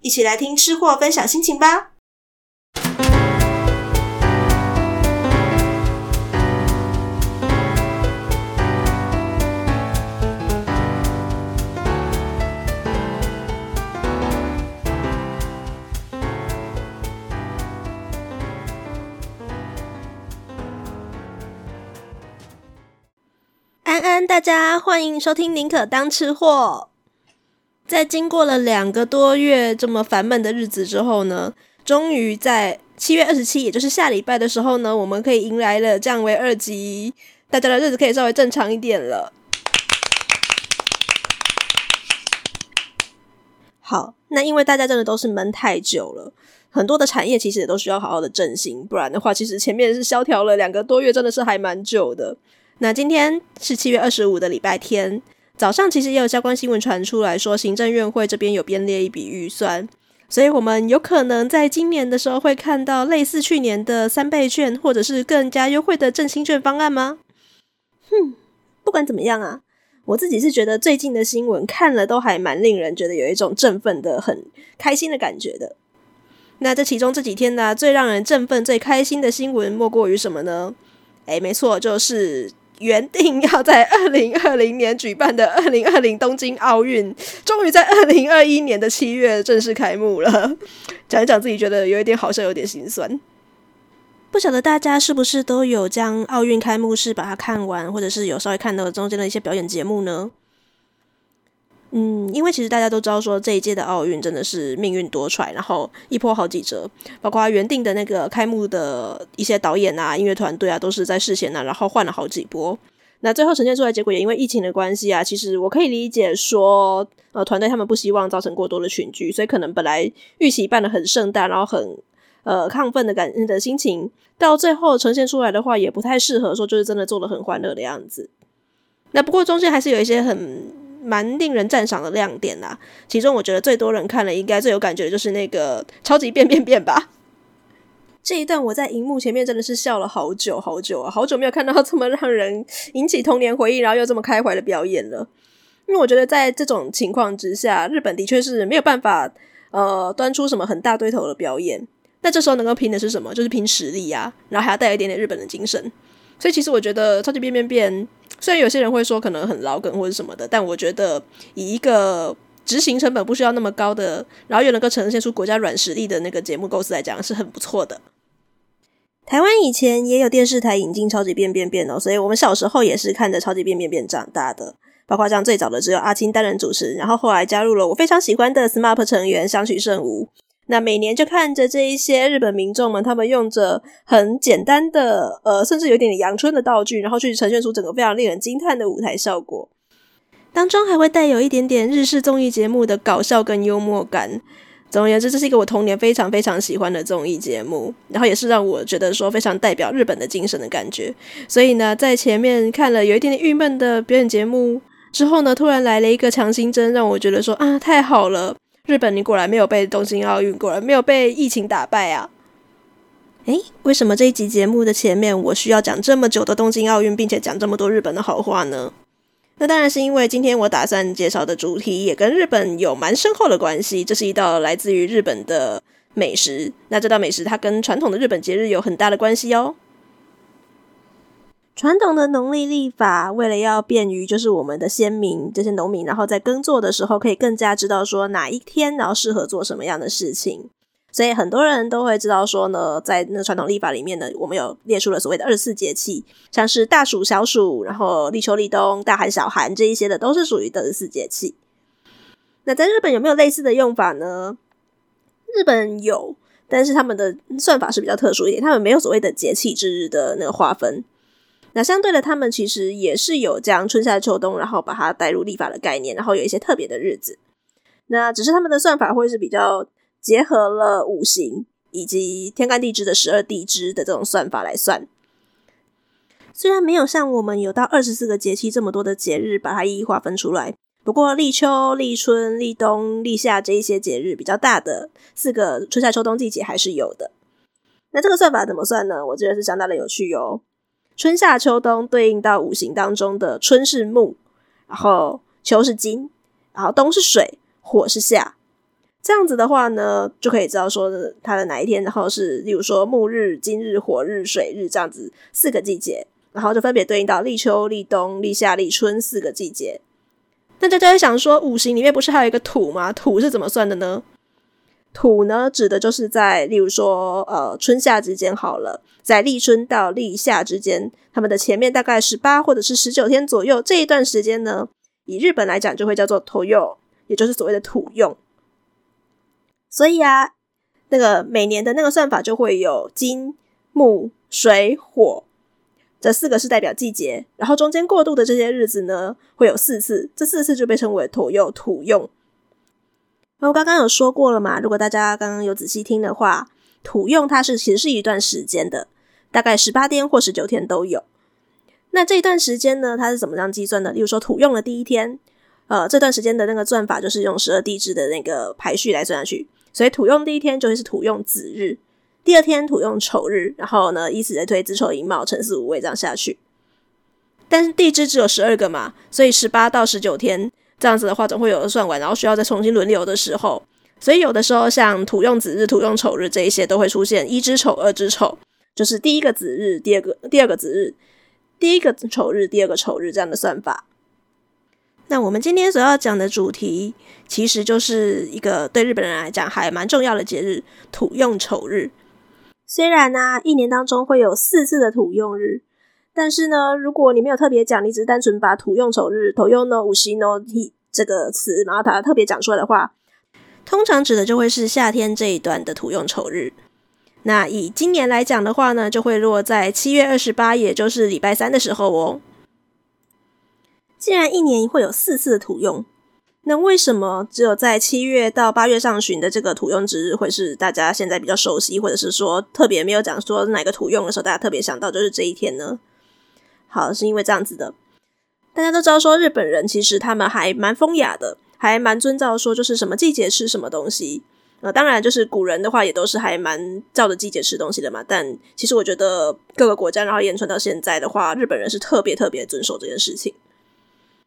一起来听吃货分享心情吧。安安，大家欢迎收听《宁可当吃货》。在经过了两个多月这么烦闷的日子之后呢，终于在七月二十七，也就是下礼拜的时候呢，我们可以迎来了降为二级，大家的日子可以稍微正常一点了。好，那因为大家真的都是闷太久了，很多的产业其实也都需要好好的振兴，不然的话，其实前面是萧条了两个多月，真的是还蛮久的。那今天是七月二十五的礼拜天早上，其实也有相关新闻传出来说，行政院会这边有编列一笔预算，所以我们有可能在今年的时候会看到类似去年的三倍券，或者是更加优惠的振兴券方案吗？哼，不管怎么样啊，我自己是觉得最近的新闻看了都还蛮令人觉得有一种振奋的、很开心的感觉的。那这其中这几天呢，最让人振奋、最开心的新闻莫过于什么呢？诶，没错，就是。原定要在二零二零年举办的二零二零东京奥运，终于在二零二一年的七月正式开幕了。讲一讲自己觉得有一点好笑，有点心酸。不晓得大家是不是都有将奥运开幕式把它看完，或者是有稍微看到中间的一些表演节目呢？嗯，因为其实大家都知道，说这一届的奥运真的是命运多舛，然后一波好几折，包括原定的那个开幕的一些导演啊、音乐团队啊，都是在事先呢、然后换了好几波。那最后呈现出来结果，也因为疫情的关系啊，其实我可以理解说，呃，团队他们不希望造成过多的群聚，所以可能本来预期办得很盛大，然后很呃亢奋的感的心情，到最后呈现出来的话，也不太适合说就是真的做得很欢乐的样子。那不过中间还是有一些很。蛮令人赞赏的亮点啦，其中我觉得最多人看了，应该最有感觉的就是那个超级变变变吧。这一段我在荧幕前面真的是笑了好久好久啊，好久没有看到这么让人引起童年回忆，然后又这么开怀的表演了。因为我觉得在这种情况之下，日本的确是没有办法呃端出什么很大堆头的表演。那这时候能够拼的是什么？就是拼实力啊，然后还要带一点点日本的精神。所以其实我觉得超级变变变。虽然有些人会说可能很老梗或者什么的，但我觉得以一个执行成本不需要那么高的，然后又能够呈现出国家软实力的那个节目构思来讲，是很不错的。台湾以前也有电视台引进超级变变变哦，所以我们小时候也是看着超级变变变长大的。包括像最早的只有阿青担任主持，然后后来加入了我非常喜欢的 SMAP 成员相取慎吾。那每年就看着这一些日本民众们，他们用着很简单的，呃，甚至有点点阳春的道具，然后去呈现出整个非常令人惊叹的舞台效果，当中还会带有一点点日式综艺节目的搞笑跟幽默感。总而言之，这是一个我童年非常非常喜欢的综艺节目，然后也是让我觉得说非常代表日本的精神的感觉。所以呢，在前面看了有一点点郁闷的表演节目之后呢，突然来了一个强心针，让我觉得说啊，太好了。日本，你果然没有被东京奥运，果然没有被疫情打败啊！诶，为什么这一集节目的前面我需要讲这么久的东京奥运，并且讲这么多日本的好话呢？那当然是因为今天我打算介绍的主题也跟日本有蛮深厚的关系。这是一道来自于日本的美食，那这道美食它跟传统的日本节日有很大的关系哦。传统的农历历法，为了要便于就是我们的先民这些农民，然后在耕作的时候可以更加知道说哪一天然后适合做什么样的事情，所以很多人都会知道说呢，在那传统历法里面呢，我们有列出了所谓的二十四节气，像是大暑、小暑，然后立秋、立冬、大寒、小寒这一些的，都是属于的二十四节气。那在日本有没有类似的用法呢？日本有，但是他们的算法是比较特殊一点，他们没有所谓的节气之日的那个划分。那相对的，他们其实也是有将春夏秋冬，然后把它带入历法的概念，然后有一些特别的日子。那只是他们的算法会是比较结合了五行以及天干地支的十二地支的这种算法来算。虽然没有像我们有到二十四个节气这么多的节日，把它一一划分出来。不过立秋、立春、立冬、立夏这一些节日比较大的四个春夏秋冬季节还是有的。那这个算法怎么算呢？我觉得是相当的有趣哟。春夏秋冬对应到五行当中的春是木，然后秋是金，然后冬是水，火是夏。这样子的话呢，就可以知道说它的哪一天，然后是例如说木日、金日、火日、水日这样子四个季节，然后就分别对应到立秋、立冬、立夏、立春四个季节。那大家会想说，五行里面不是还有一个土吗？土是怎么算的呢？土呢，指的就是在，例如说，呃，春夏之间好了，在立春到立夏之间，他们的前面大概十八或者是十九天左右这一段时间呢，以日本来讲就会叫做土用，也就是所谓的土用。所以啊，那个每年的那个算法就会有金、木、水、火。这四个是代表季节，然后中间过渡的这些日子呢，会有四次，这四次就被称为土用土用。然后刚刚有说过了嘛，如果大家刚刚有仔细听的话，土用它是其实是一段时间的，大概十八天或十九天都有。那这一段时间呢，它是怎么样计算的？例如说土用的第一天，呃，这段时间的那个算法就是用十二地支的那个排序来算下去，所以土用第一天就会是土用子日。第二天土用丑日，然后呢，以此类推，子丑寅卯辰巳午未这样下去。但是地支只有十二个嘛，所以十八到十九天这样子的话，总会有的算完，然后需要再重新轮流的时候。所以有的时候像土用子日、土用丑日这一些都会出现一支丑、二支丑，就是第一个子日，第二个第二个子日，第一个丑日，第二个丑日这样的算法。那我们今天所要讲的主题，其实就是一个对日本人来讲还蛮重要的节日——土用丑日。虽然呢、啊，一年当中会有四次的土用日，但是呢，如果你没有特别讲，你只是单纯把土用丑日、土用のうしの日这个词，然后它特别讲出来的话，通常指的就会是夏天这一段的土用丑日。 那以今年来讲的话呢，就会落在七月二十八，也就是礼拜三的时候哦。既然一年会有四次的土用。那为什么只有在七月到八月上旬的这个土用之日会是大家现在比较熟悉，或者是说特别没有讲说哪个土用的时候，大家特别想到就是这一天呢？好，是因为这样子的，大家都知道说日本人其实他们还蛮风雅的，还蛮遵照说就是什么季节吃什么东西。呃，当然就是古人的话也都是还蛮照着季节吃东西的嘛。但其实我觉得各个国家然后延传到现在的话，日本人是特别特别遵守这件事情。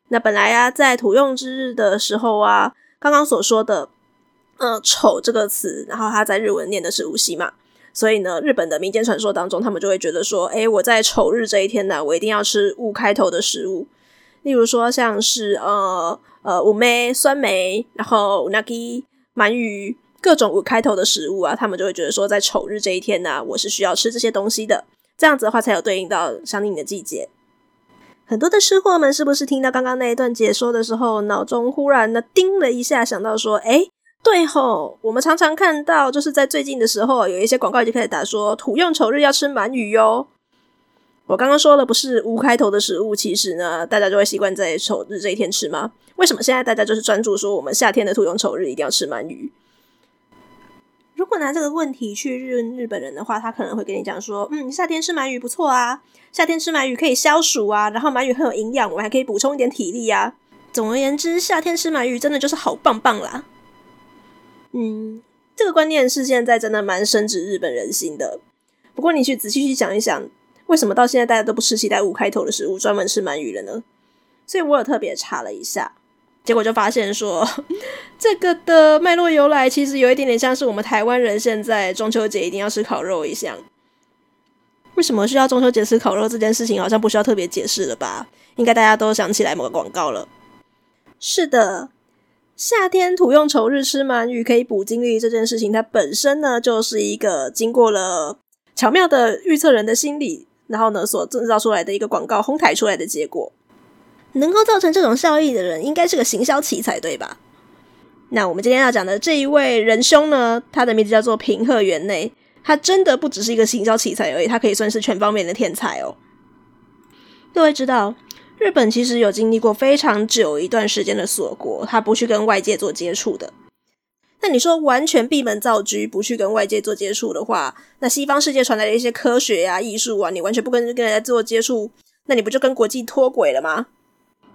那本来呀、啊，在土用之日的时候啊，刚刚所说的“呃丑”这个词，然后它在日文念的是“无西”嘛，所以呢，日本的民间传说当中，他们就会觉得说，哎，我在丑日这一天呢，我一定要吃“五”开头的食物，例如说像是呃呃五梅酸梅，然后うなぎ鳗鱼 各种“五”开头的食物啊，他们就会觉得说，在丑日这一天呢，我是需要吃这些东西的，这样子的话才有对应到相应的季节。很多的吃货们是不是听到刚刚那一段解说的时候，脑中忽然的叮了一下，想到说：“哎，对吼，我们常常看到，就是在最近的时候，有一些广告已经开始打说土用丑日要吃鳗鱼哟。”我刚刚说的不是“五”开头的食物，其实呢，大家就会习惯在丑日这一天吃吗？为什么现在大家就是专注说我们夏天的土用丑日一定要吃鳗鱼？拿这个问题去问日本人的话，他可能会跟你讲说：“嗯，夏天吃鳗鱼不错啊，夏天吃鳗鱼可以消暑啊，然后鳗鱼很有营养，我们还可以补充一点体力啊。”总而言之，夏天吃鳗鱼真的就是好棒棒啦。嗯，这个观念是现在真的蛮深植日本人心的。不过你去仔细去想一想，为什么到现在大家都不吃期待五开头的食物，专门吃鳗鱼了呢？所以我有特别查了一下。结果就发现说，这个的脉络由来其实有一点点像是我们台湾人现在中秋节一定要吃烤肉一样。为什么需要中秋节吃烤肉这件事情，好像不需要特别解释了吧？应该大家都想起来某个广告了。是的，夏天土用丑日吃鳗鱼可以补精力这件事情，它本身呢就是一个经过了巧妙的预测人的心理，然后呢所制造出来的一个广告哄抬出来的结果。能够造成这种效益的人，应该是个行销奇才，对吧？那我们今天要讲的这一位仁兄呢，他的名字叫做平贺源内，他真的不只是一个行销奇才而已，他可以算是全方面的天才哦。各位知道，日本其实有经历过非常久一段时间的锁国，他不去跟外界做接触的。那你说完全闭门造车，不去跟外界做接触的话，那西方世界传来的一些科学呀、啊、艺术啊，你完全不跟跟人家做接触，那你不就跟国际脱轨了吗？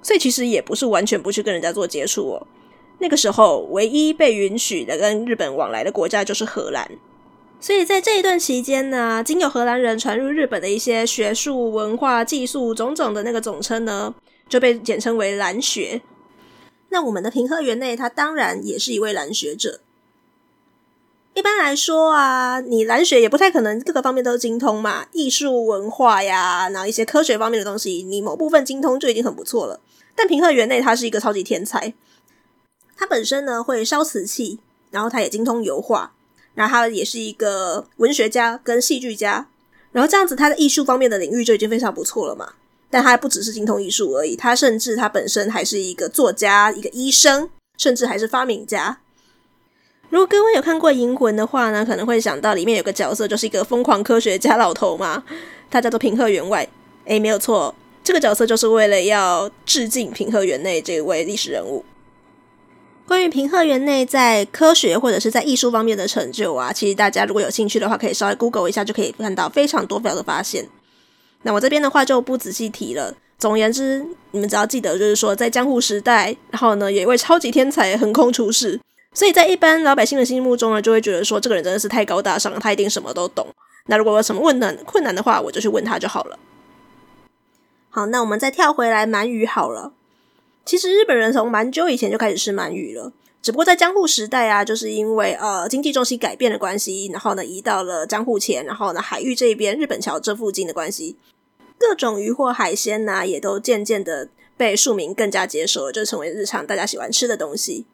所以其实也不是完全不去跟人家做接触哦。那个时候，唯一被允许的跟日本往来的国家就是荷兰。所以在这一段期间呢，经由荷兰人传入日本的一些学术、文化、技术种种的那个总称呢，就被简称为兰学。那我们的平贺源内，他当然也是一位兰学者。一般来说啊，你兰学也不太可能各个方面都精通嘛，艺术、文化呀，然后一些科学方面的东西，你某部分精通就已经很不错了。但平贺园内他是一个超级天才，他本身呢会烧瓷器，然后他也精通油画。然后他也是一个文学家跟戏剧家，然后这样子他的艺术方面的领域就已经非常不错了嘛。但他不只是精通艺术而已，他甚至他本身还是一个作家、一个医生，甚至还是发明家。如果各位有看过《银魂》的话呢，可能会想到里面有个角色就是一个疯狂科学家老头嘛，他叫做平贺员外。诶，没有错，这个角色就是为了要致敬平贺源内这位历史人物。关于平贺源内在科学或者是在艺术方面的成就啊，其实大家如果有兴趣的话，可以稍微 Google 一下，就可以看到非常多非常的发现。那我这边的话就不仔细提了。总而言之，你们只要记得，就是说在江户时代，然后呢，有一位超级天才横空出世，所以在一般老百姓的心目中呢，就会觉得说这个人真的是太高大上了，他一定什么都懂。那如果有什么问难困难的话，我就去问他就好了。好，那我们再跳回来鳗鱼好了。其实日本人从蛮久以前就开始吃鳗鱼了，只不过在江户时代啊，就是因为呃经济重心改变的关系，然后呢移到了江户前，然后呢海域这一边日本桥这附近的关系，各种鱼或海鲜呢、也都渐渐的被庶民更加接受了，就成为日常大家喜欢吃的东西。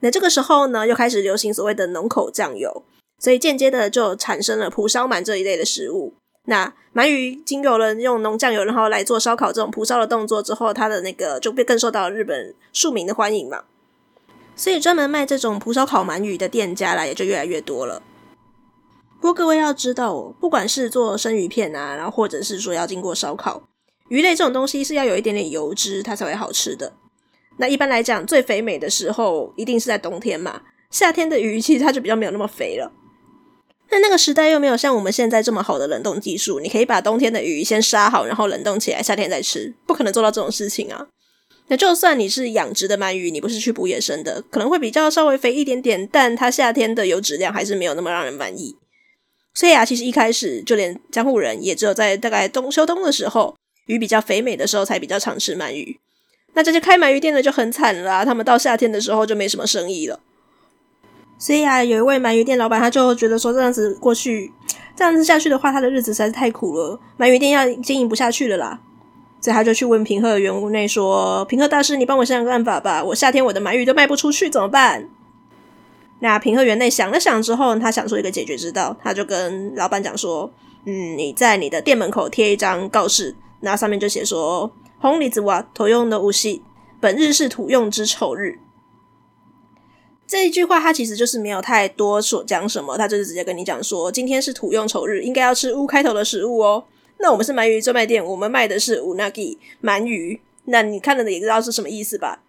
那这个时候呢，又开始流行所谓的浓口酱油，所以间接的就产生了蒲烧鳗这一类的食物。那鳗鱼经有了用浓酱油，然后来做烧烤这种蒲烧的动作之后，它的那个就被更受到日本庶民的欢迎嘛。所以专门卖这种蒲烧烤鳗鱼的店家啦，也就越来越多了。不过各位要知道哦，不管是做生鱼片啊，然后或者是说要经过烧烤，鱼类这种东西是要有一点点油脂，它才会好吃的。那一般来讲，最肥美的时候一定是在冬天嘛。夏天的鱼其实它就比较没有那么肥了。但那个时代又没有像我们现在这么好的冷冻技术，你可以把冬天的鱼先杀好，然后冷冻起来，夏天再吃，不可能做到这种事情啊。那就算你是养殖的鳗鱼，你不是去捕野生的，可能会比较稍微肥一点点，但它夏天的油脂量还是没有那么让人满意。所以啊，其实一开始就连江户人也只有在大概冬秋冬的时候，鱼比较肥美的时候才比较常吃鳗鱼。那这些开鳗鱼店的就很惨了，他们到夏天的时候就没什么生意了。所以啊，有一位鳗鱼店老板，他就觉得说，这样子过去，这样子下去的话，他的日子实在是太苦了，鳗鱼店要经营不下去了啦。所以他就去问平贺源内说：“平贺大师，你帮我想想办法吧，我夏天我的鳗鱼都卖不出去，怎么办？”那平贺源内想了想之后，他想出一个解决之道，他就跟老板讲说：“嗯，你在你的店门口贴一张告示，那上面就写说，红李子瓦土用的无锡，本日是土用之丑日。”这一句话，它其实就是没有太多所讲什么，它就是直接跟你讲说，今天是土用丑日，应该要吃乌开头的食物哦。那我们是鳗鱼专卖店，我们卖的是乌那吉鳗鱼，那你看了也知道是什么意思吧？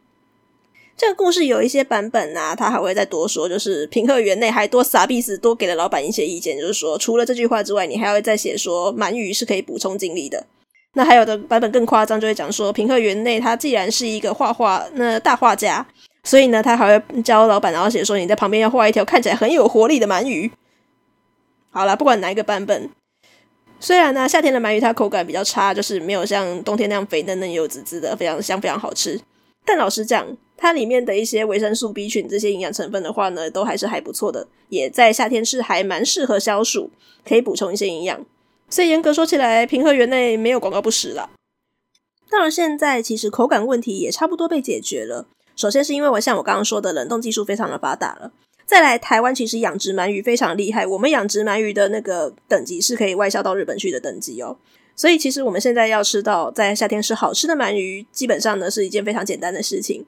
这个故事有一些版本啊，他还会再多说，就是平贺源内还多撒币子，多给了老板一些意见，就是说除了这句话之外，你还要再写说鳗鱼是可以补充精力的。那还有的版本更夸张，就会讲说平贺源内他既然是一个画画那大画家。所以呢，他还会教老板，然后写说你在旁边要画一条看起来很有活力的鳗鱼。好了，不管哪一个版本，虽然呢夏天的鳗鱼它口感比较差，就是没有像冬天那样肥嫩嫩油滋滋的，非常香，非常好吃。但老实讲，它里面的一些维生素 B 群这些营养成分的话呢，都还是还不错的，也在夏天吃还蛮适合消暑，可以补充一些营养。所以严格说起来，平和园内没有广告不实了。到了现在，其实口感问题也差不多被解决了。首先是因为我像我刚刚说的冷冻技术非常的发达了，再来台湾其实养殖鳗鱼非常厉害，我们养殖鳗鱼的那个等级是可以外销到日本去的等级哦。所以其实我们现在要吃到在夏天吃好吃的鳗鱼，基本上呢是一件非常简单的事情。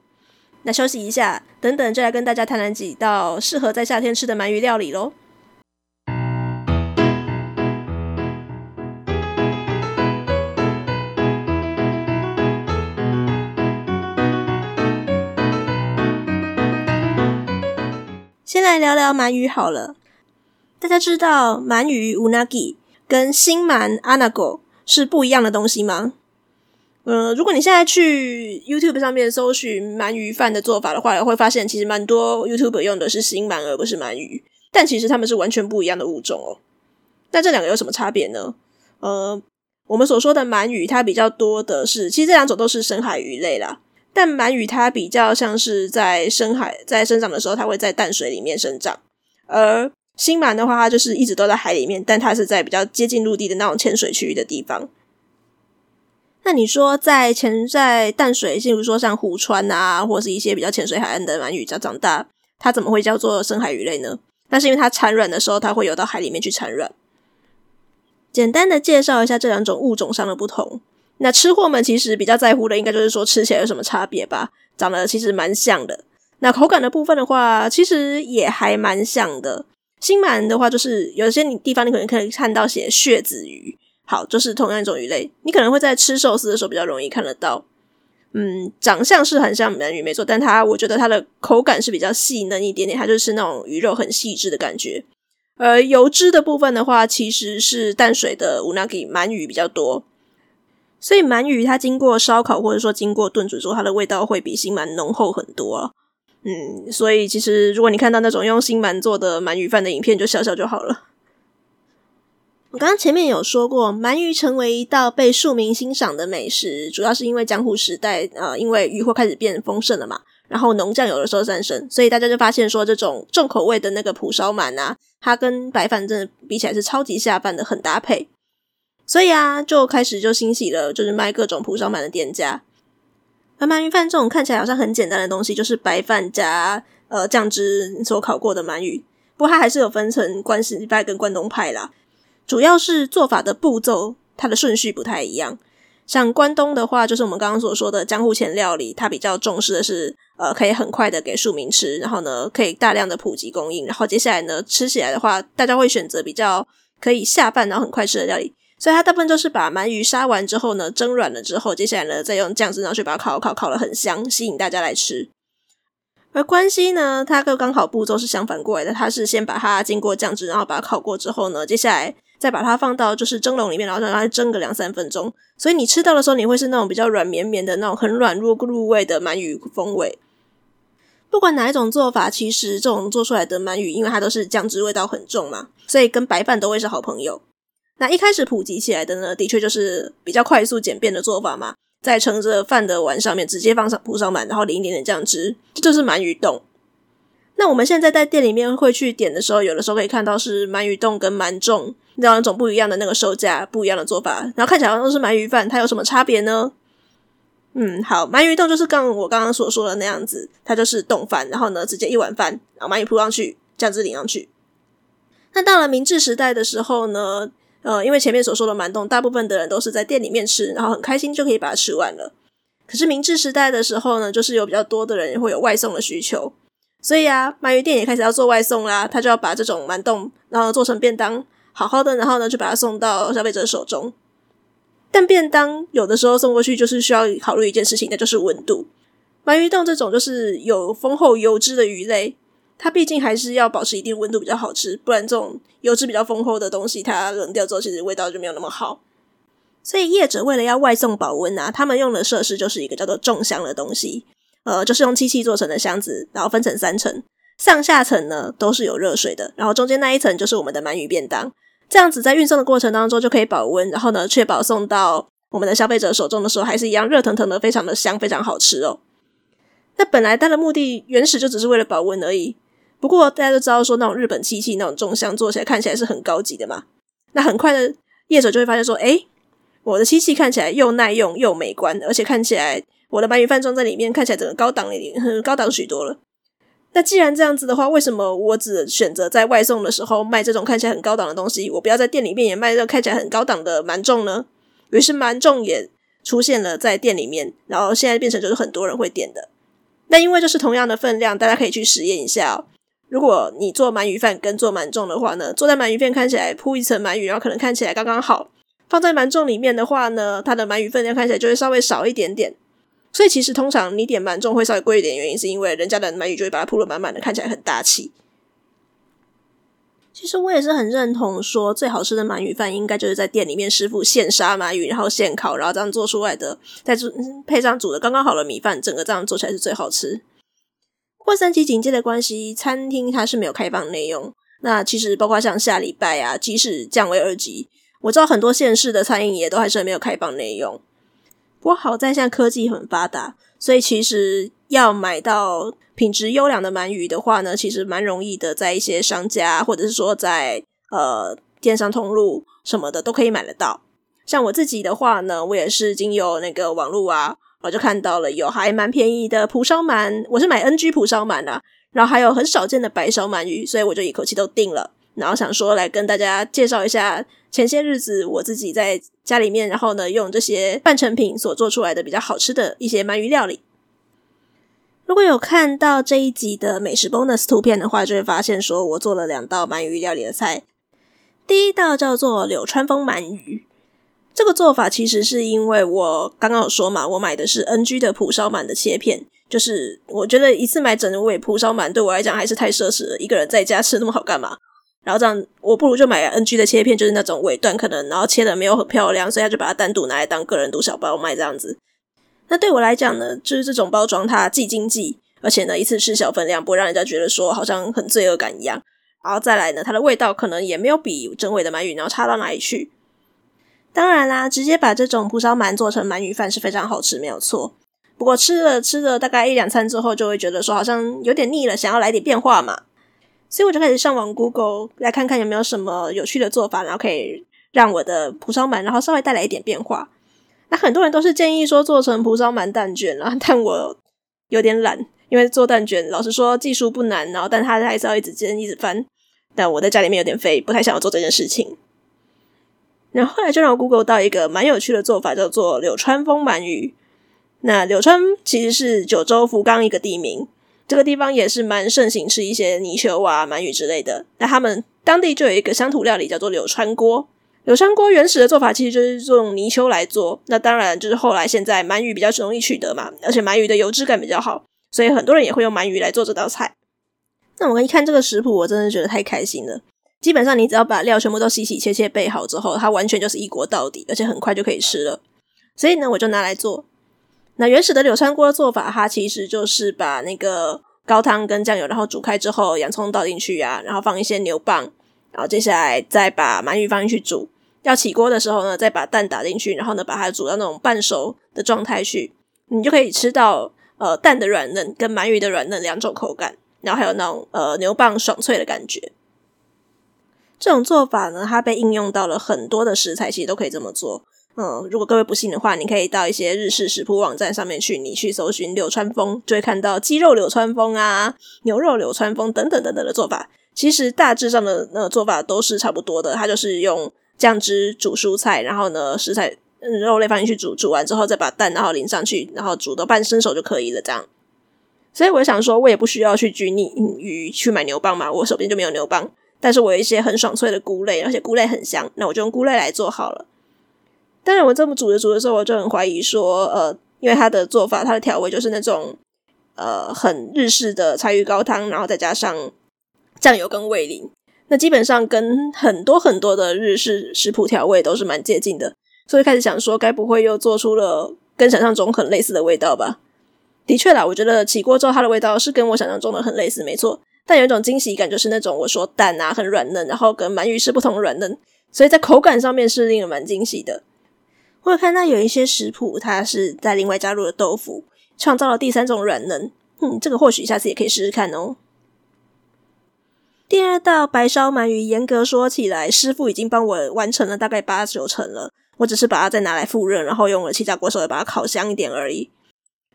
那休息一下，等等就来跟大家谈谈几道适合在夏天吃的鳗鱼料理喽。先来聊聊鳗鱼好了。大家知道鳗鱼 unagi 跟新鳗 anago 是不一样的东西吗？呃，如果你现在去 YouTube 上面搜寻鳗鱼饭的做法的话，会发现其实蛮多 YouTuber 用的是新鳗而不是鳗鱼，但其实它们是完全不一样的物种哦。那这两个有什么差别呢？呃，我们所说的鳗鱼，它比较多的是，其实这两种都是深海鱼类啦。但鳗鱼它比较像是在深海在生长的时候，它会在淡水里面生长；而新鳗的话，它就是一直都在海里面，但它是在比较接近陆地的那种浅水区域的地方。那你说在潜在淡水，例如说像湖川啊，或是一些比较浅水海岸的鳗鱼，它长大，它怎么会叫做深海鱼类呢？那是因为它产卵的时候，它会游到海里面去产卵。简单的介绍一下这两种物种上的不同。那吃货们其实比较在乎的，应该就是说吃起来有什么差别吧？长得其实蛮像的。那口感的部分的话，其实也还蛮像的。新鳗的话，就是有些你地方你可能可以看到写血子鱼。好，就是同样一种鱼类，你可能会在吃寿司的时候比较容易看得到。嗯，长相是很像鳗鱼，没错，但它我觉得它的口感是比较细嫩一点点，它就是那种鱼肉很细致的感觉。而油脂的部分的话，其实是淡水的乌纳吉鳗鱼比较多，所以鳗鱼它经过烧烤或者说经过炖煮之后，它的味道会比新鳗浓厚很多。嗯，所以其实如果你看到那种用新鳗做的鳗鱼饭的影片，就笑笑就好了。我刚刚前面有说过，鳗鱼成为一道被庶民欣赏的美食，主要是因为江户时代，呃，因为渔获开始变丰盛了嘛，然后浓酱有的时候诞生，所以大家就发现说，这种重口味的那个蒲烧鳗啊，它跟白饭真的比起来是超级下饭的，很搭配。所以啊，就开始就兴起了，就是卖各种蒲烧鳗的店家。而鳗鱼饭这种看起来好像很简单的东西，就是白饭加呃酱汁所烤过的鳗鱼，不过它还是有分成关西派跟关东派啦。主要是做法的步骤，它的顺序不太一样。像关东的话，就是我们刚刚所说的江户前料理，它比较重视的是，呃，可以很快的给庶民吃，然后呢，可以大量的普及供应，然后接下来呢，吃起来的话，大家会选择比较可以下饭，然后很快吃的料理。所以它大部分都是把鳗鱼杀完之后呢，蒸软了之后，接下来呢，再用酱汁然后去把它烤烤烤的很香，吸引大家来吃。而关西呢，它跟刚好步骤是相反过来的，它是先把它经过酱汁，然后把它烤过之后呢，接下来。再把它放到就是蒸笼里面，然后让它蒸个两三分钟。所以你吃到的时候，你会是那种比较软绵绵的那种很软入入味的鳗鱼风味。不管哪一种做法，其实这种做出来的鳗鱼，因为它都是酱汁味道很重嘛，所以跟白饭都会是好朋友。那一开始普及起来的呢，的确就是比较快速简便的做法嘛，在盛着饭的碗上面直接放上铺上满，然后淋一点点酱汁，这就是鳗鱼冻。那我们现在在店里面会去点的时候，有的时候可以看到是鳗鱼冻跟鳗粽两种不一样的那个售价，不一样的做法，然后看起来好像都是鳗鱼饭，它有什么差别呢？嗯，好，鳗鱼冻就是刚我刚刚所说的那样子，它就是冻饭，然后呢直接一碗饭，然后鳗鱼铺上去，酱汁淋上去。那到了明治时代的时候呢，呃，因为前面所说的鳗冻，大部分的人都是在店里面吃，然后很开心就可以把它吃完了。可是明治时代的时候呢，就是有比较多的人会有外送的需求。所以啊，鳗鱼店也开始要做外送啦。他就要把这种鳗冻，然后做成便当，好好的，然后呢，就把它送到消费者手中。但便当有的时候送过去，就是需要考虑一件事情，那就是温度。鳗鱼冻这种就是有丰厚油脂的鱼类，它毕竟还是要保持一定温度比较好吃，不然这种油脂比较丰厚的东西，它冷掉之后，其实味道就没有那么好。所以业者为了要外送保温啊，他们用的设施就是一个叫做重箱的东西。呃，就是用机器做成的箱子，然后分成三层，上下层呢都是有热水的，然后中间那一层就是我们的鳗鱼便当。这样子在运送的过程当中就可以保温，然后呢确保送到我们的消费者手中的时候还是一样热腾腾的，非常的香，非常好吃哦。那本来它的目的原始就只是为了保温而已。不过大家都知道说那种日本漆器那种重箱做起来看起来是很高级的嘛，那很快的业者就会发现说，诶，我的漆器看起来又耐用又美观，而且看起来。我的鳗鱼饭装在里面，看起来整个高档一点，高档许多了。那既然这样子的话，为什么我只选择在外送的时候卖这种看起来很高档的东西？我不要在店里面也卖这种看起来很高档的蛮重呢？于是蛮重也出现了在店里面，然后现在变成就是很多人会点的。那因为就是同样的分量，大家可以去实验一下哦。如果你做鳗鱼饭跟做鳗重的话呢，做在鳗鱼片看起来铺一层鳗鱼，然后可能看起来刚刚好；放在鳗重里面的话呢，它的鳗鱼分量看起来就会稍微少一点点。所以其实通常你点鳗重会稍微贵一点，原因是因为人家的鳗鱼就会把它铺得满满的，看起来很大气。其实我也是很认同说，最好吃的鳗鱼饭应该就是在店里面师傅现杀鳗鱼，然后现烤，然后这样做出来的，再煮配上煮的刚刚好的米饭，整个这样做起来是最好吃。不过三级警戒的关系，餐厅它是没有开放内用。那其实包括像下礼拜啊，即使降为二级，我知道很多县市的餐饮也都还是没有开放内用。不过好在现在科技很发达，所以其实要买到品质优良的鳗鱼的话呢，其实蛮容易的，在一些商家或者是说在呃电商通路什么的都可以买得到。像我自己的话呢，我也是经由那个网路啊，我就看到了有还蛮便宜的蒲烧鳗，我是买 NG 蒲烧鳗啦，然后还有很少见的白烧鳗鱼，所以我就一口气都订了，然后想说来跟大家介绍一下。前些日子我自己在家里面，然后呢，用这些半成品所做出来的比较好吃的一些鳗鱼料理。如果有看到这一集的美食 bonus 图片的话，就会发现说我做了两道鳗鱼料理的菜。第一道叫做柳川风鳗鱼，这个做法其实是因为我刚刚有说嘛，我买的是 NG 的蒲烧鳗的切片，就是我觉得一次买整尾蒲烧鳗对我来讲还是太奢侈了，一个人在家吃那么好干嘛？然后这样，我不如就买 NG 的切片，就是那种尾段可能，然后切的没有很漂亮，所以他就把它单独拿来当个人独小包卖这样子。那对我来讲呢，就是这种包装它既经济，而且呢一次吃小分量，不会让人家觉得说好像很罪恶感一样。然后再来呢，它的味道可能也没有比整尾的鳗鱼然后差到哪里去。当然啦，直接把这种蒲烧鳗做成鳗鱼饭是非常好吃，没有错。不过吃了吃了大概一两餐之后，就会觉得说好像有点腻了，想要来点变化嘛。所以我就开始上网 Google 来看看有没有什么有趣的做法，然后可以让我的蒲烧鳗然后稍微带来一点变化。那很多人都是建议说做成蒲烧鳗蛋卷啦，但我有点懒，因为做蛋卷老实说技术不难，然后但它还是要一直煎一直翻。但我在家里面有点废，不太想要做这件事情。然后后来就让我 Google 到一个蛮有趣的做法，叫做柳川风鳗鱼。那柳川其实是九州福冈一个地名。这个地方也是蛮盛行吃一些泥鳅啊、鳗鱼之类的。那他们当地就有一个乡土料理叫做柳川锅。柳川锅原始的做法其实就是用泥鳅来做。那当然就是后来现在鳗鱼比较容易取得嘛，而且鳗鱼的油脂感比较好，所以很多人也会用鳗鱼来做这道菜。那我一看这个食谱，我真的觉得太开心了。基本上你只要把料全部都洗洗切切备好之后，它完全就是一锅到底，而且很快就可以吃了。所以呢，我就拿来做。那原始的柳川锅的做法，它其实就是把那个高汤跟酱油，然后煮开之后，洋葱倒进去啊，然后放一些牛蒡，然后接下来再把鳗鱼放进去煮。要起锅的时候呢，再把蛋打进去，然后呢把它煮到那种半熟的状态去，你就可以吃到呃蛋的软嫩跟鳗鱼的软嫩两种口感，然后还有那种呃牛蒡爽脆的感觉。这种做法呢，它被应用到了很多的食材，其实都可以这么做。嗯，如果各位不信的话，你可以到一些日式食谱网站上面去，你去搜寻柳川风，就会看到鸡肉柳川风啊、牛肉柳川风等等等等的做法。其实大致上的那做法都是差不多的，它就是用酱汁煮蔬菜，然后呢食材、肉类放进去煮，煮完之后再把蛋然后淋上去，然后煮到半生熟就可以了。这样，所以我想说，我也不需要去拘泥于去买牛蒡嘛，我手边就没有牛蒡，但是我有一些很爽脆的菇类，而且菇类很香，那我就用菇类来做好了。当然，我这么煮着煮的时候，我就很怀疑说，呃，因为它的做法，它的调味就是那种，呃，很日式的柴鱼高汤，然后再加上酱油跟味淋，那基本上跟很多很多的日式食谱调味都是蛮接近的，所以开始想说，该不会又做出了跟想象中很类似的味道吧？的确啦，我觉得起锅之后它的味道是跟我想象中的很类似，没错。但有一种惊喜感，就是那种我说蛋啊很软嫩，然后跟鳗鱼是不同软嫩，所以在口感上面是令人蛮惊喜的。我有看到有一些食谱，它是在另外加入了豆腐，创造了第三种软嫩。嗯，这个或许下次也可以试试看哦。第二道白烧鳗鱼，严格说起来，师傅已经帮我完成了大概八九成了，我只是把它再拿来复热，然后用了气炸锅稍微把它烤香一点而已。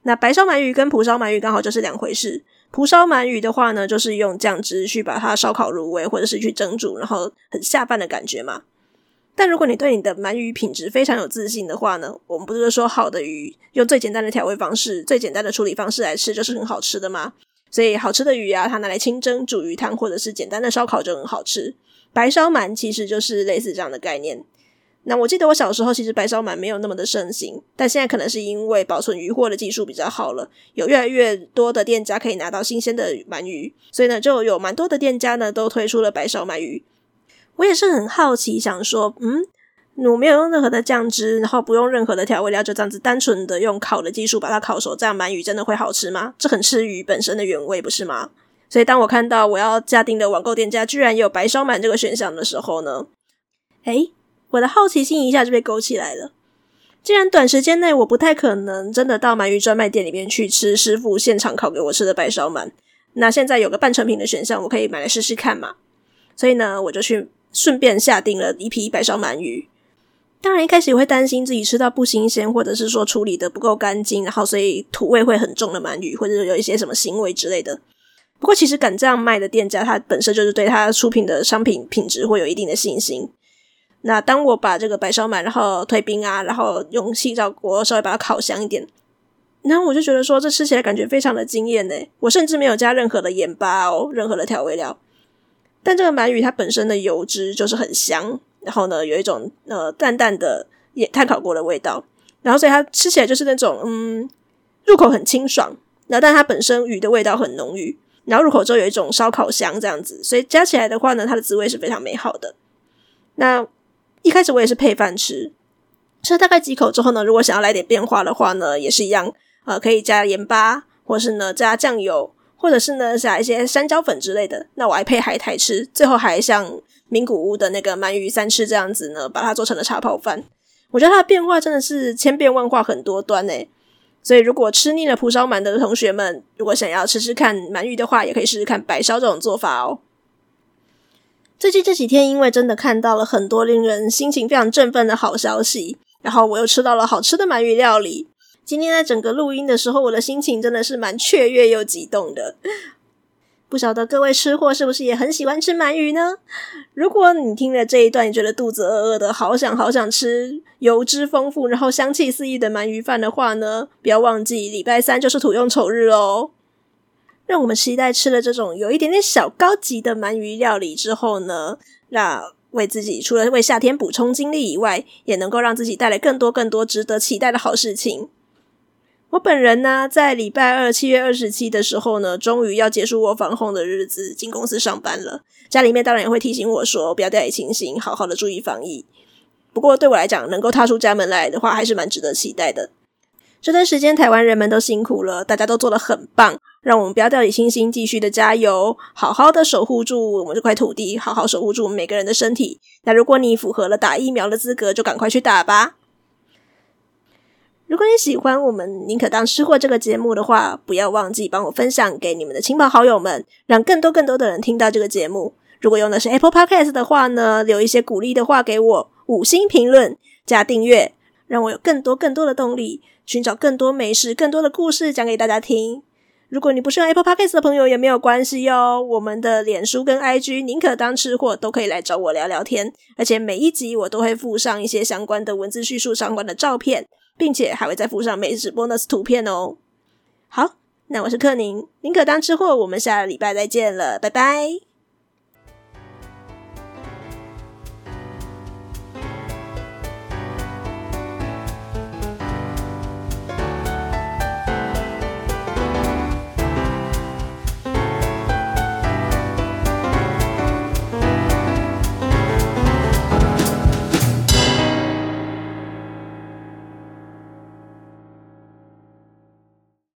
那白烧鳗鱼跟蒲烧鳗鱼刚好就是两回事。蒲烧鳗鱼的话呢，就是用酱汁去把它烧烤入味，或者是去蒸煮，然后很下饭的感觉嘛。但如果你对你的鳗鱼品质非常有自信的话呢，我们不是说好的鱼用最简单的调味方式、最简单的处理方式来吃就是很好吃的吗？所以好吃的鱼啊，它拿来清蒸、煮鱼汤或者是简单的烧烤就很好吃。白烧鳗其实就是类似这样的概念。那我记得我小时候其实白烧鳗没有那么的盛行，但现在可能是因为保存鱼货的技术比较好了，有越来越多的店家可以拿到新鲜的鳗鱼，所以呢就有蛮多的店家呢都推出了白烧鳗鱼。我也是很好奇，想说，嗯，我没有用任何的酱汁，然后不用任何的调味料，就这样子单纯的用烤的技术把它烤熟，这样鳗鱼真的会好吃吗？这很吃鱼本身的原味，不是吗？所以当我看到我要加订的网购店家居然有白烧鳗这个选项的时候呢，诶。我的好奇心一下就被勾起来了。既然短时间内我不太可能真的到鳗鱼专卖店里面去吃师傅现场烤给我吃的白烧鳗，那现在有个半成品的选项，我可以买来试试看嘛。所以呢，我就去顺便下订了一批白烧鳗鱼。当然一开始也会担心自己吃到不新鲜，或者是说处理得不够干净，然后所以土味会很重的鳗鱼，或者有一些什么腥味之类的。不过其实敢这样卖的店家，他本身就是对他出品的商品品质会有一定的信心。那当我把这个白烧鳗，然后退冰啊，然后用细烧锅稍微把它烤香一点，然后我就觉得说，这吃起来感觉非常的惊艳呢。我甚至没有加任何的盐巴哦，任何的调味料，但这个鳗鱼它本身的油脂就是很香，然后呢有一种呃淡淡的也炭烤过的味道，然后所以它吃起来就是那种嗯入口很清爽，然后但它本身鱼的味道很浓郁，然后入口之后有一种烧烤香这样子，所以加起来的话呢，它的滋味是非常美好的。那。一开始我也是配饭吃，吃了大概几口之后呢，如果想要来点变化的话呢，也是一样，呃，可以加盐巴，或是呢加酱油，或者是呢加一些山椒粉之类的。那我还配海苔吃，最后还像名古屋的那个鳗鱼三吃这样子呢，把它做成了茶泡饭。我觉得它的变化真的是千变万化，很多端诶。所以如果吃腻了蒲烧鳗的同学们，如果想要吃吃看鳗鱼的话，也可以试试看白烧这种做法哦。最近这几天，因为真的看到了很多令人心情非常振奋的好消息，然后我又吃到了好吃的鳗鱼料理。今天在整个录音的时候，我的心情真的是蛮雀跃又激动的。不晓得各位吃货是不是也很喜欢吃鳗鱼呢？如果你听了这一段，你觉得肚子饿饿的，好想好想吃油脂丰富，然后香气四溢的鳗鱼饭的话呢，不要忘记礼拜三就是土用丑日哦。让我们期待吃了这种有一点点小高级的鳗鱼料理之后呢，那为自己除了为夏天补充精力以外，也能够让自己带来更多更多值得期待的好事情。我本人呢，在礼拜二七月二十七的时候呢，终于要结束我防控的日子，进公司上班了。家里面当然也会提醒我说，不要掉以轻心，好好的注意防疫。不过对我来讲，能够踏出家门来的话，还是蛮值得期待的。这段时间，台湾人们都辛苦了，大家都做得很棒，让我们不要掉以轻心，继续的加油，好好的守护住我们这块土地，好好守护住我们每个人的身体。那如果你符合了打疫苗的资格，就赶快去打吧。如果你喜欢我们宁可当吃货这个节目的话，不要忘记帮我分享给你们的亲朋好友们，让更多更多的人听到这个节目。如果用的是 Apple Podcast 的话呢，留一些鼓励的话给我，五星评论加订阅，让我有更多更多的动力。寻找更多美食、更多的故事讲给大家听。如果你不是用 Apple Podcast 的朋友也没有关系哟，我们的脸书跟 IG 宁可当吃货都可以来找我聊聊天，而且每一集我都会附上一些相关的文字叙述、相关的照片，并且还会再附上美食 bonus 图片哦。好，那我是克宁，宁可当吃货，我们下个礼拜再见了，拜拜。